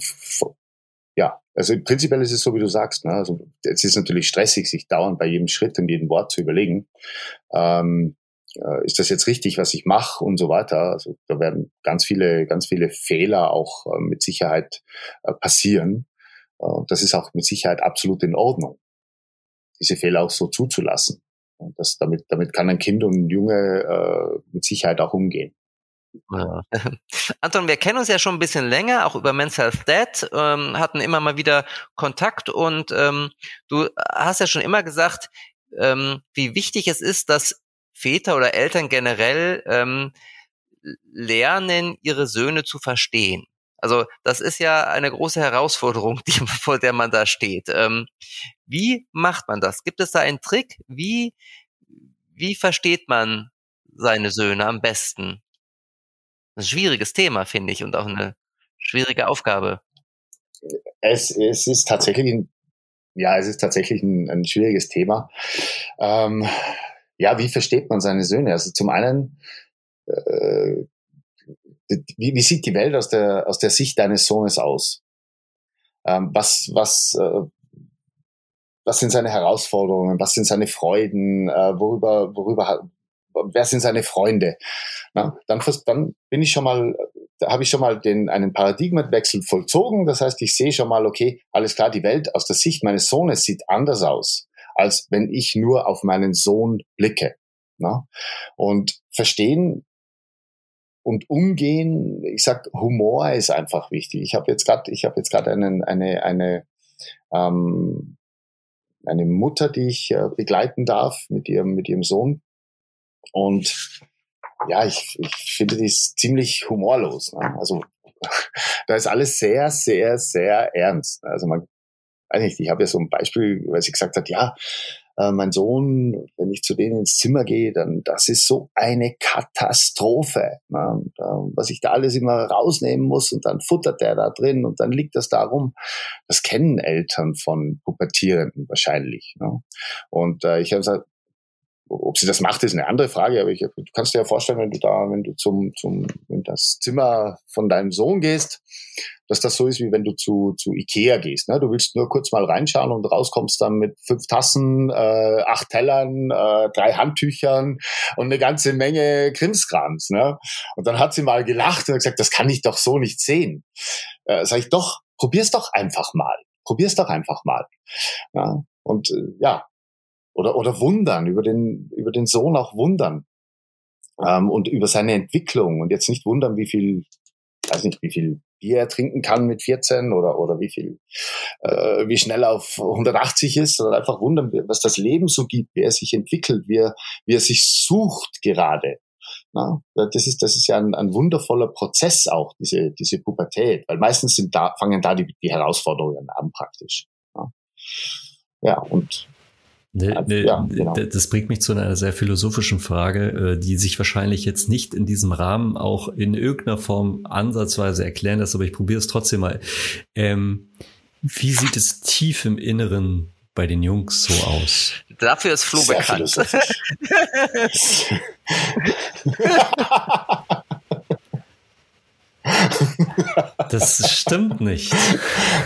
ja, also prinzipiell ist es so, wie du sagst. Ne? Also es ist natürlich stressig, sich dauernd bei jedem Schritt und jedem Wort zu überlegen. Ähm, äh, ist das jetzt richtig, was ich mache und so weiter. Also da werden ganz viele, ganz viele Fehler auch äh, mit Sicherheit äh, passieren. Und das ist auch mit Sicherheit absolut in Ordnung, diese Fehler auch so zuzulassen. Und das, damit, damit kann ein Kind und ein Junge äh, mit Sicherheit auch umgehen. Ja. *laughs* Anton, wir kennen uns ja schon ein bisschen länger, auch über Men's Health Dad, ähm, hatten immer mal wieder Kontakt und ähm, du hast ja schon immer gesagt, ähm, wie wichtig es ist, dass Väter oder Eltern generell ähm, lernen, ihre Söhne zu verstehen. Also das ist ja eine große Herausforderung, *laughs* die, vor der man da steht. Ähm, wie macht man das? Gibt es da einen Trick? Wie, wie versteht man seine Söhne am besten? ein schwieriges Thema, finde ich, und auch eine schwierige Aufgabe. Es, es ist tatsächlich ein, ja, es ist tatsächlich ein, ein schwieriges Thema. Ähm, ja, wie versteht man seine Söhne? Also zum einen, äh, wie, wie sieht die Welt aus der, aus der Sicht deines Sohnes aus? Ähm, was, was, äh, was sind seine Herausforderungen? Was sind seine Freuden? Äh, worüber, worüber, wer sind seine Freunde? Na, dann, dann bin ich schon mal, habe ich schon mal den, einen Paradigmenwechsel vollzogen. Das heißt, ich sehe schon mal, okay, alles klar, die Welt aus der Sicht meines Sohnes sieht anders aus als wenn ich nur auf meinen Sohn blicke. Ne? Und verstehen und umgehen, ich sag, Humor ist einfach wichtig. Ich habe jetzt gerade, ich habe jetzt gerade einen, eine, eine, ähm, eine Mutter, die ich äh, begleiten darf mit ihrem, mit ihrem Sohn. Und ja, ich, ich finde die ist ziemlich humorlos. Ne? Also *laughs* da ist alles sehr, sehr, sehr ernst. Also man, eigentlich, ich habe ja so ein Beispiel, weil sie gesagt hat, ja, äh, mein Sohn, wenn ich zu denen ins Zimmer gehe, dann das ist so eine Katastrophe. Ne? Und, äh, was ich da alles immer rausnehmen muss und dann futtert der da drin und dann liegt das da rum. Das kennen Eltern von Pubertierenden wahrscheinlich. Ne? Und äh, ich habe gesagt, ob sie das macht, ist eine andere Frage, aber ich, du kannst dir ja vorstellen, wenn du da, wenn du zum, zum, in das Zimmer von deinem Sohn gehst, dass das so ist, wie wenn du zu, zu Ikea gehst. Ne? Du willst nur kurz mal reinschauen und rauskommst dann mit fünf Tassen, äh, acht Tellern, äh, drei Handtüchern und eine ganze Menge Krimskrams. Ne? Und dann hat sie mal gelacht und gesagt, das kann ich doch so nicht sehen. Äh, sag ich, doch, probier's doch einfach mal. Probier's doch einfach mal. Ja? Und äh, ja, oder, oder wundern, über den, über den Sohn auch wundern. Ähm, und über seine Entwicklung und jetzt nicht wundern, wie viel, weiß nicht, wie viel Bier er trinken kann mit 14 oder, oder wie viel, äh, wie schnell er auf 180 ist, sondern einfach wundern, was das Leben so gibt, wie er sich entwickelt, wie er, wie er sich sucht gerade. Na, das ist, das ist ja ein, ein wundervoller Prozess auch, diese, diese Pubertät, weil meistens sind da, fangen da die, die Herausforderungen an praktisch. Ja, ja und Ne, ne, ja, genau. Das bringt mich zu einer sehr philosophischen Frage, äh, die sich wahrscheinlich jetzt nicht in diesem Rahmen auch in irgendeiner Form ansatzweise erklären lässt, aber ich probiere es trotzdem mal. Ähm, wie sieht es tief im Inneren bei den Jungs so aus? Dafür ist Flo sehr bekannt. *laughs* *laughs* *laughs* Das stimmt nicht.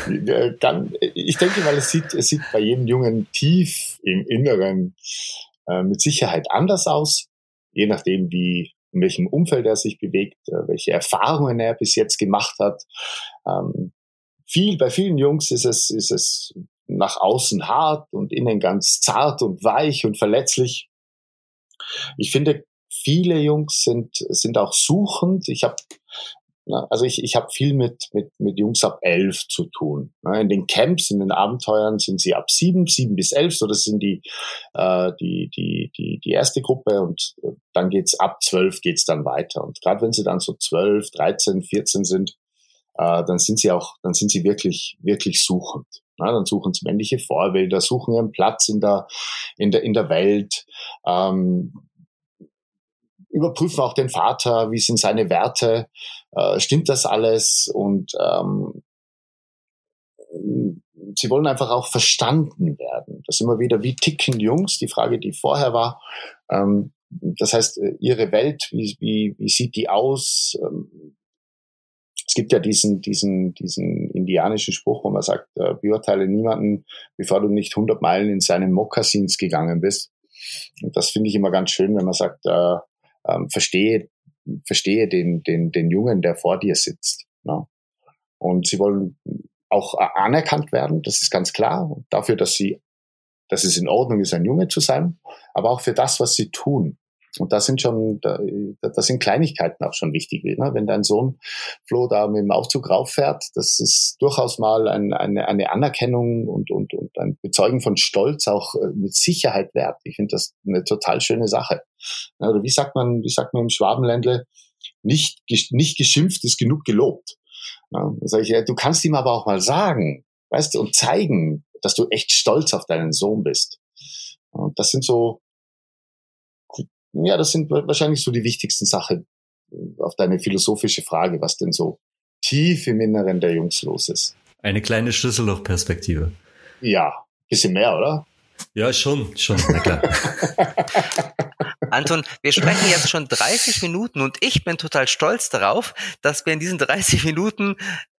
Ich denke, weil es sieht, es sieht bei jedem Jungen tief im Inneren äh, mit Sicherheit anders aus, je nachdem, wie in welchem Umfeld er sich bewegt, äh, welche Erfahrungen er bis jetzt gemacht hat. Ähm, viel, bei vielen Jungs ist es, ist es nach außen hart und innen ganz zart und weich und verletzlich. Ich finde, viele Jungs sind, sind auch suchend. Ich habe also ich, ich habe viel mit, mit, mit Jungs ab elf zu tun. In den Camps, in den Abenteuern sind sie ab sieben, sieben bis elf, so das sind die, äh, die, die, die, die erste Gruppe und dann geht's ab zwölf geht's dann weiter. Und gerade wenn sie dann so zwölf, dreizehn, vierzehn sind, äh, dann sind sie auch, dann sind sie wirklich, wirklich suchend. Ja, dann suchen sie männliche Vorbilder, suchen ihren Platz in der, in der, in der Welt, ähm, überprüfen auch den Vater, wie sind seine Werte, äh, stimmt das alles und ähm, sie wollen einfach auch verstanden werden. Das ist immer wieder, wie ticken Jungs, die Frage, die vorher war. Ähm, das heißt, äh, ihre Welt, wie, wie, wie sieht die aus? Ähm, es gibt ja diesen, diesen, diesen indianischen Spruch, wo man sagt, äh, beurteile niemanden, bevor du nicht 100 Meilen in seinen Mokassins gegangen bist. Und das finde ich immer ganz schön, wenn man sagt, äh, ähm, verstehe, verstehe den, den, den Jungen, der vor dir sitzt. Ne? Und sie wollen auch anerkannt werden, das ist ganz klar, dafür, dass sie, dass es in Ordnung ist, ein Junge zu sein, aber auch für das, was sie tun. Und da sind schon, da, da sind Kleinigkeiten auch schon wichtig. Ne? Wenn dein Sohn Flo da mit dem Aufzug rauffährt, das ist durchaus mal ein, eine, eine Anerkennung und, und, und ein Bezeugen von Stolz auch äh, mit Sicherheit wert. Ich finde das eine total schöne Sache. Oder wie sagt man, wie sagt man im Schwabenländle, nicht, nicht geschimpft ist genug gelobt. Ja, sag ich, ja, du kannst ihm aber auch mal sagen, weißt du, und zeigen, dass du echt stolz auf deinen Sohn bist. Und das sind so, ja, das sind wahrscheinlich so die wichtigsten Sachen äh, auf deine philosophische Frage, was denn so tief im Inneren der Jungs los ist. Eine kleine Schlüssellochperspektive. Ja, bisschen mehr, oder? Ja, schon, schon, na klar. *laughs* Anton, wir sprechen jetzt schon 30 Minuten und ich bin total stolz darauf, dass wir in diesen 30 Minuten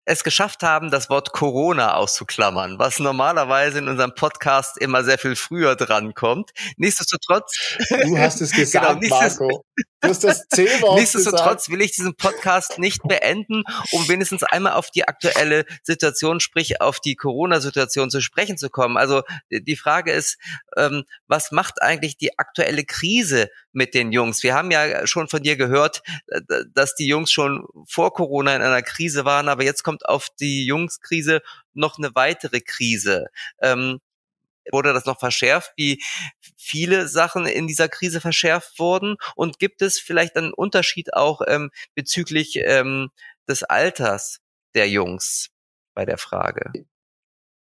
es geschafft haben, das Wort Corona auszuklammern, was normalerweise in unserem Podcast immer sehr viel früher drankommt. Nichtsdestotrotz. Du hast es *laughs* gesagt, genau, Marco. Du hast das C-Wort *laughs* Nichtsdestotrotz will ich diesen Podcast nicht beenden, um wenigstens einmal auf die aktuelle Situation, sprich auf die Corona-Situation zu sprechen zu kommen. Also die Frage ist, ähm, was macht eigentlich die aktuelle Krise mit den Jungs? Wir haben ja schon von dir gehört, äh, dass die Jungs schon vor Corona in einer Krise waren, aber jetzt kommt auf die Jungskrise noch eine weitere Krise. Ähm, wurde das noch verschärft, wie viele Sachen in dieser Krise verschärft wurden? Und gibt es vielleicht einen Unterschied auch ähm, bezüglich ähm, des Alters der Jungs bei der Frage?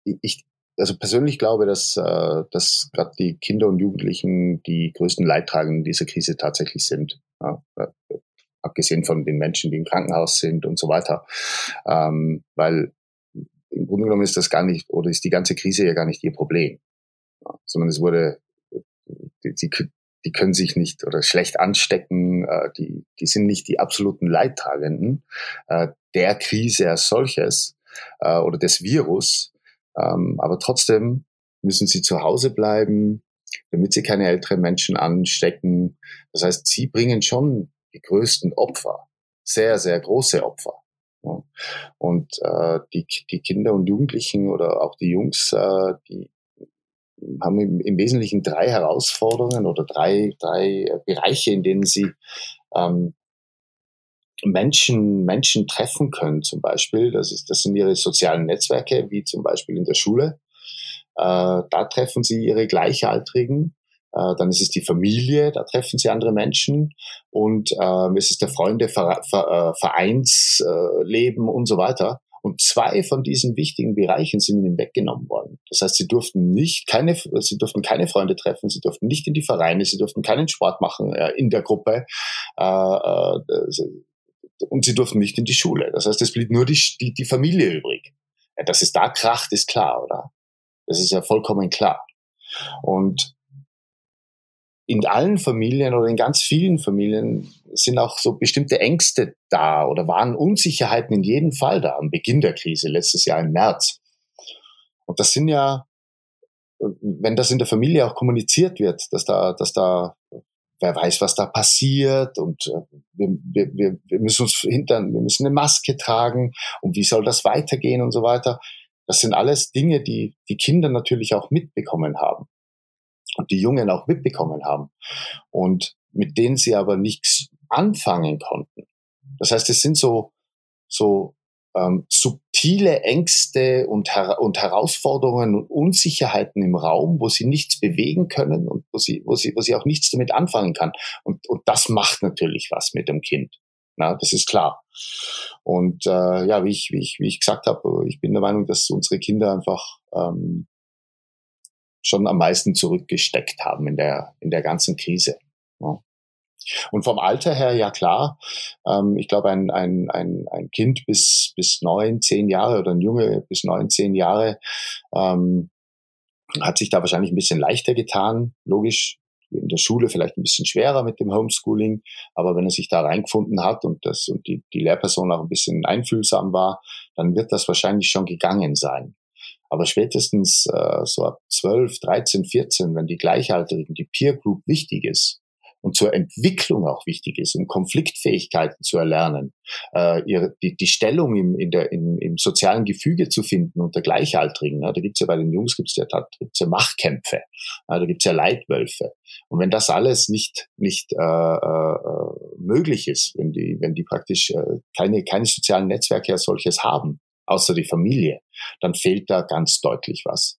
Ich, also persönlich glaube, dass, äh, dass gerade die Kinder und Jugendlichen die größten Leidtragenden dieser Krise tatsächlich sind. Ja, äh, abgesehen von den Menschen, die im Krankenhaus sind und so weiter. Ähm, weil im Grunde genommen ist das gar nicht, oder ist die ganze Krise ja gar nicht ihr Problem sondern es wurde, die, die, die können sich nicht oder schlecht anstecken, äh, die, die sind nicht die absoluten Leidtragenden äh, der Krise als solches äh, oder des Virus, ähm, aber trotzdem müssen sie zu Hause bleiben, damit sie keine älteren Menschen anstecken. Das heißt, sie bringen schon die größten Opfer, sehr, sehr große Opfer. Und äh, die, die Kinder und Jugendlichen oder auch die Jungs, äh, die, haben im, im Wesentlichen drei Herausforderungen oder drei, drei Bereiche, in denen sie ähm, Menschen, Menschen treffen können, zum Beispiel. Das, ist, das sind ihre sozialen Netzwerke, wie zum Beispiel in der Schule. Äh, da treffen sie ihre Gleichaltrigen. Äh, dann ist es die Familie, da treffen sie andere Menschen. Und äh, es ist der Freunde, Ver, Ver, äh, Vereinsleben und so weiter. Und zwei von diesen wichtigen Bereichen sind ihnen weggenommen worden. Das heißt, sie durften nicht keine, sie durften keine Freunde treffen, sie durften nicht in die Vereine, sie durften keinen Sport machen äh, in der Gruppe. Äh, äh, und sie durften nicht in die Schule. Das heißt, es blieb nur die, die, die Familie übrig. Ja, dass es da kracht, ist klar, oder? Das ist ja vollkommen klar. Und in allen Familien oder in ganz vielen Familien sind auch so bestimmte Ängste da oder waren Unsicherheiten in jedem Fall da am Beginn der Krise letztes Jahr im März. Und das sind ja, wenn das in der Familie auch kommuniziert wird, dass da, dass da, wer weiß, was da passiert und äh, wir, wir, wir müssen uns hintern, wir müssen eine Maske tragen und wie soll das weitergehen und so weiter. Das sind alles Dinge, die die Kinder natürlich auch mitbekommen haben und die Jungen auch mitbekommen haben und mit denen sie aber nichts anfangen konnten. Das heißt, es sind so, so ähm, subtile Ängste und, Her und Herausforderungen und Unsicherheiten im Raum, wo sie nichts bewegen können und wo sie, wo sie, wo sie auch nichts damit anfangen kann. Und, und das macht natürlich was mit dem Kind. Na, das ist klar. Und äh, ja, wie ich, wie ich, wie ich gesagt habe, ich bin der Meinung, dass unsere Kinder einfach ähm, schon am meisten zurückgesteckt haben in der, in der ganzen Krise. Ja. Und vom Alter her, ja klar, ähm, ich glaube, ein, ein, ein, ein Kind bis, bis neun, zehn Jahre oder ein Junge bis neun, zehn Jahre ähm, hat sich da wahrscheinlich ein bisschen leichter getan. Logisch, in der Schule vielleicht ein bisschen schwerer mit dem Homeschooling, aber wenn er sich da reingefunden hat und das und die, die Lehrperson auch ein bisschen einfühlsam war, dann wird das wahrscheinlich schon gegangen sein. Aber spätestens äh, so ab 12, 13, 14, wenn die Gleichaltrigen, die Peer Group wichtig ist und zur Entwicklung auch wichtig ist, um Konfliktfähigkeiten zu erlernen, äh, ihre, die, die Stellung im, in der, im, im sozialen Gefüge zu finden unter Gleichaltrigen. Ne? Da gibt's ja bei den Jungs gibt's ja, da gibt's ja Machtkämpfe, äh, da gibt's ja Leitwölfe. Und wenn das alles nicht, nicht äh, äh, möglich ist, wenn die, wenn die praktisch äh, keine, keine sozialen Netzwerke als solches haben, außer die Familie, dann fehlt da ganz deutlich was.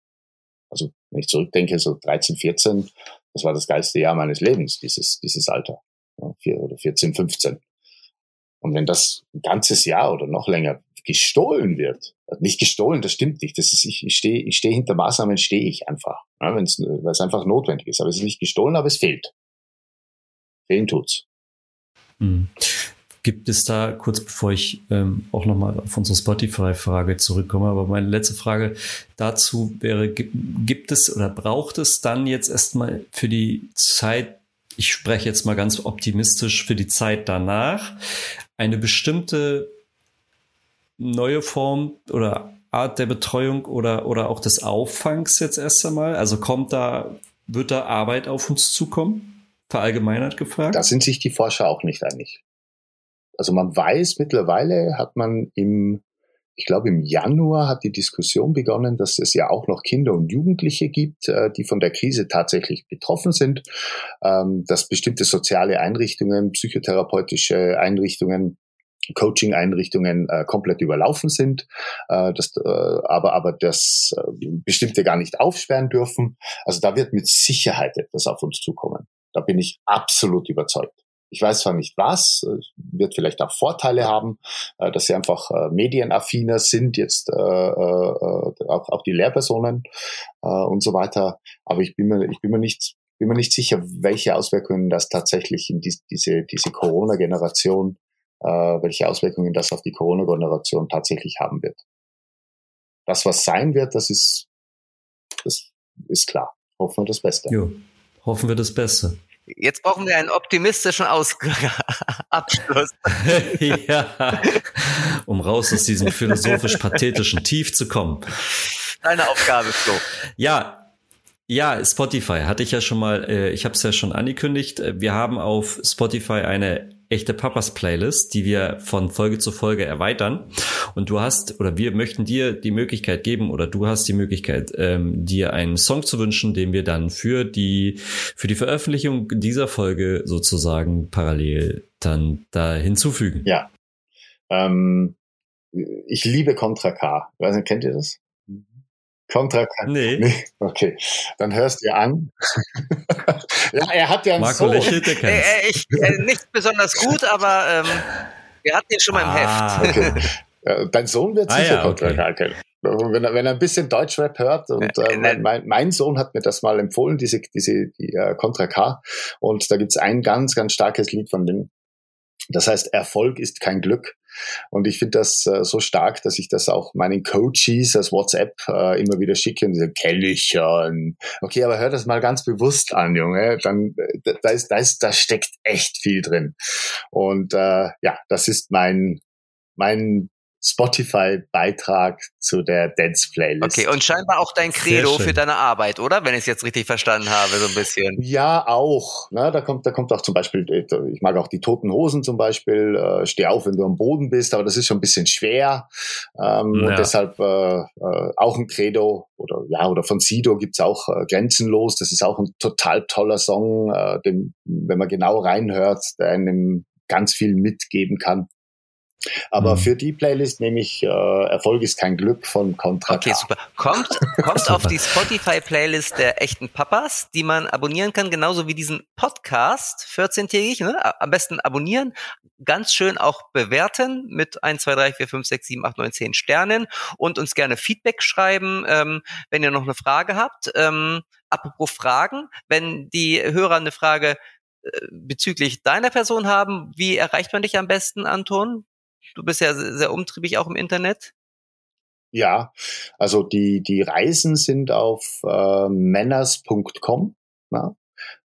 Also wenn ich zurückdenke, so 13, 14, das war das geilste Jahr meines Lebens, dieses, dieses Alter. Ja, oder 14, 15. Und wenn das ein ganzes Jahr oder noch länger gestohlen wird, also nicht gestohlen, das stimmt nicht. Das ist, ich, ich stehe ich steh hinter Maßnahmen, stehe ich einfach, ja, weil es einfach notwendig ist. Aber es ist nicht gestohlen, aber es fehlt. Fehlen tut's. Hm. Gibt es da, kurz bevor ich ähm, auch nochmal auf unsere Spotify-Frage zurückkomme, aber meine letzte Frage dazu wäre, gibt, gibt es oder braucht es dann jetzt erstmal für die Zeit, ich spreche jetzt mal ganz optimistisch, für die Zeit danach, eine bestimmte neue Form oder Art der Betreuung oder, oder auch des Auffangs jetzt erst einmal? Also kommt da, wird da Arbeit auf uns zukommen? verallgemeinert gefragt? Da sind sich die Forscher auch nicht einig. Also man weiß mittlerweile, hat man im, ich glaube im Januar hat die Diskussion begonnen, dass es ja auch noch Kinder und Jugendliche gibt, äh, die von der Krise tatsächlich betroffen sind, ähm, dass bestimmte soziale Einrichtungen, psychotherapeutische Einrichtungen Coaching-Einrichtungen äh, komplett überlaufen sind, äh, das, äh, aber, aber das äh, bestimmte gar nicht aufsperren dürfen. Also da wird mit Sicherheit etwas auf uns zukommen. Da bin ich absolut überzeugt. Ich weiß zwar nicht was, wird vielleicht auch Vorteile haben, äh, dass sie einfach äh, medienaffiner sind, jetzt äh, äh, auch, auch die Lehrpersonen äh, und so weiter. Aber ich bin mir, ich bin mir nicht, bin mir nicht sicher, welche Auswirkungen das tatsächlich in die, diese, diese Corona-Generation äh, welche Auswirkungen das auf die Corona-Generation tatsächlich haben wird. Das, was sein wird, das ist, das ist klar. Hoffen wir das Beste. Jo, hoffen wir das Beste. Jetzt brauchen wir einen optimistischen Aus *laughs* Abschluss. *laughs* ja, um raus aus diesem philosophisch-pathetischen Tief zu kommen. Deine Aufgabe, Flo. Ja, ja, Spotify hatte ich ja schon mal, äh, ich habe es ja schon angekündigt. Wir haben auf Spotify eine echte Papas Playlist, die wir von Folge zu Folge erweitern. Und du hast oder wir möchten dir die Möglichkeit geben oder du hast die Möglichkeit, ähm, dir einen Song zu wünschen, den wir dann für die für die Veröffentlichung dieser Folge sozusagen parallel dann da hinzufügen. Ja. Ähm, ich liebe Contra K. Weiß nicht, kennt ihr das? Contra K. Nee. *laughs* nee. Okay, dann hörst du an. *laughs* ja, er hat ja einen Marco Sohn. lächelt, der kennt's. äh, ich, äh, nicht besonders gut, aber ähm, wir hatten ihn schon mal im Ah, Heft. *laughs* Okay. Äh, Dein Sohn wird Ah, sicher ja, Contra okay. K kennen. Wenn er, wenn er ein bisschen Deutschrap hört und Äh, nein. mein, mein Sohn hat mir das mal empfohlen, diese, diese die, äh, Contra K. Und da gibt's ein ganz, ganz starkes Lied von denen. Das heißt, Erfolg ist kein Glück. Und ich finde das äh, so stark, dass ich das auch meinen Coaches als WhatsApp äh, immer wieder schicke und die sagen, kenn ich schon. Okay, aber hör das mal ganz bewusst an, Junge. Dann, äh, da ist, da ist, da steckt echt viel drin. Und äh, ja, das ist mein, mein Spotify-Beitrag zu der Dance-Playlist. Okay, und scheinbar auch dein Credo für deine Arbeit, oder? Wenn ich es jetzt richtig verstanden habe, so ein bisschen. Ja, auch. Ne, da kommt, da kommt auch zum Beispiel, ich mag auch die toten Hosen zum Beispiel. Äh, steh auf, wenn du am Boden bist, aber das ist schon ein bisschen schwer. Ähm, Ja. Und deshalb äh, äh, auch ein Credo oder ja oder von Sido gibt's auch äh, Grenzenlos. Das ist auch ein total toller Song, äh, dem, wenn man genau reinhört, der einem ganz viel mitgeben kann. Aber Mhm. für die Playlist nehme ich äh, Erfolg ist kein Glück von Contra Okay, K. super. Kommt, *laughs* kommt auf die Spotify-Playlist der echten Papas, die man abonnieren kann, genauso wie diesen Podcast, 14-tägig. Ne? Am besten abonnieren, ganz schön auch bewerten mit 1, 2, 3, 4, 5, 6, 7, 8, 9, 10 Sternen und uns gerne Feedback schreiben, ähm, wenn ihr noch eine Frage habt. Ähm, apropos Fragen, wenn die Hörer eine Frage äh, bezüglich deiner Person haben, wie erreicht man dich am besten, Anton? Du bist ja sehr, sehr umtriebig auch im Internet. Ja, also die, die Reisen sind auf äh, manners.com. Ja?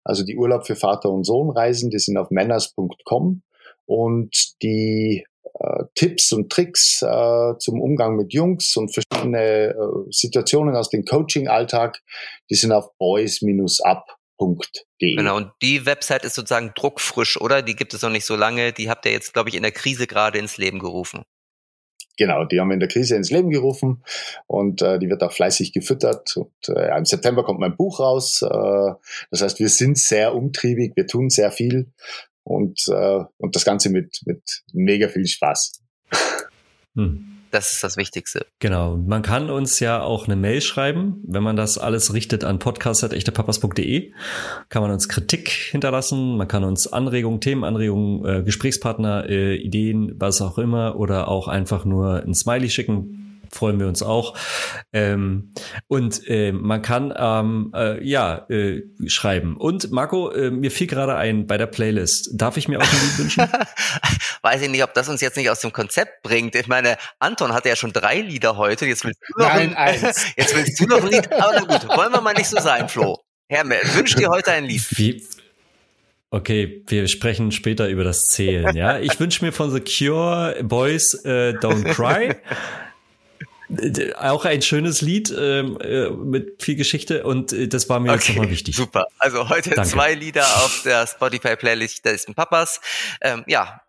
Also die Urlaub für Vater und Sohn Reisen, die sind auf manners.com. Und die äh, Tipps und Tricks äh, zum Umgang mit Jungs und verschiedene äh, Situationen aus dem Coaching-Alltag, die sind auf boys-up.de. Genau, und die Website ist sozusagen druckfrisch, oder? Die gibt es noch nicht so lange. Die habt ihr jetzt, glaube ich, in der Krise gerade ins Leben gerufen. Genau, die haben wir in der Krise ins Leben gerufen und äh, die wird auch fleißig gefüttert. Und äh, ja, im September kommt mein Buch raus. Äh, das heißt, wir sind sehr umtriebig, wir tun sehr viel und, äh, und das Ganze mit, mit mega viel Spaß. Hm. Das ist das Wichtigste. Genau. Man kann uns ja auch eine Mail schreiben, wenn man das alles richtet an podcast.echtepapas.de. Kann man uns Kritik hinterlassen, man kann uns Anregungen, Themenanregungen, äh, Gesprächspartner, äh, Ideen, was auch immer, oder auch einfach nur ein Smiley schicken. Freuen wir uns auch. Ähm, und äh, man kann ähm, äh, ja äh, schreiben. Und Marco, äh, mir fiel gerade ein bei der Playlist. Darf ich mir auch ein Lied wünschen? *laughs* Weiß ich nicht, ob das uns jetzt nicht aus dem Konzept bringt. Ich meine, Anton hatte ja schon drei Lieder heute. Jetzt willst du noch, Nein, ein, eins. *laughs* jetzt willst du noch ein Lied. Aber na gut, wollen wir mal nicht so sein, Flo. Hermel, wünsch dir heute ein Lied. Wie? Okay, wir sprechen später über das Zählen, ja. Ich wünsche mir von The Cure Boys äh, Don't Cry. auch ein schönes Lied ähm, äh, mit viel Geschichte und äh, das war mir okay, jetzt nochmal wichtig. Super. Also heute Danke. zwei Lieder auf der Spotify-Playlist des Papas. Ähm, ja,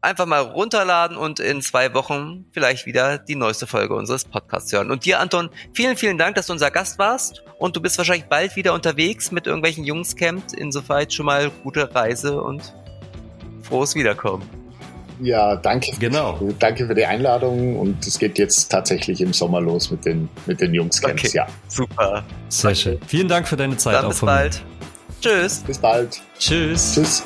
einfach mal runterladen und in zwei Wochen vielleicht wieder die neueste Folge unseres Podcasts hören. Und dir, Anton, vielen, vielen Dank, dass du unser Gast warst. Und du bist wahrscheinlich bald wieder unterwegs mit irgendwelchen Jungscamp. Insoweit schon mal gute Reise und frohes Wiederkommen. Ja, danke. Genau. Danke für die Einladung und es geht jetzt tatsächlich im Sommer los mit den, mit den Jungscamps. Okay, ja. Super. Sehr schön. Vielen Dank für deine Zeit. Dann bis bald. Tschüss. Bis bald. Tschüss. Tschüss.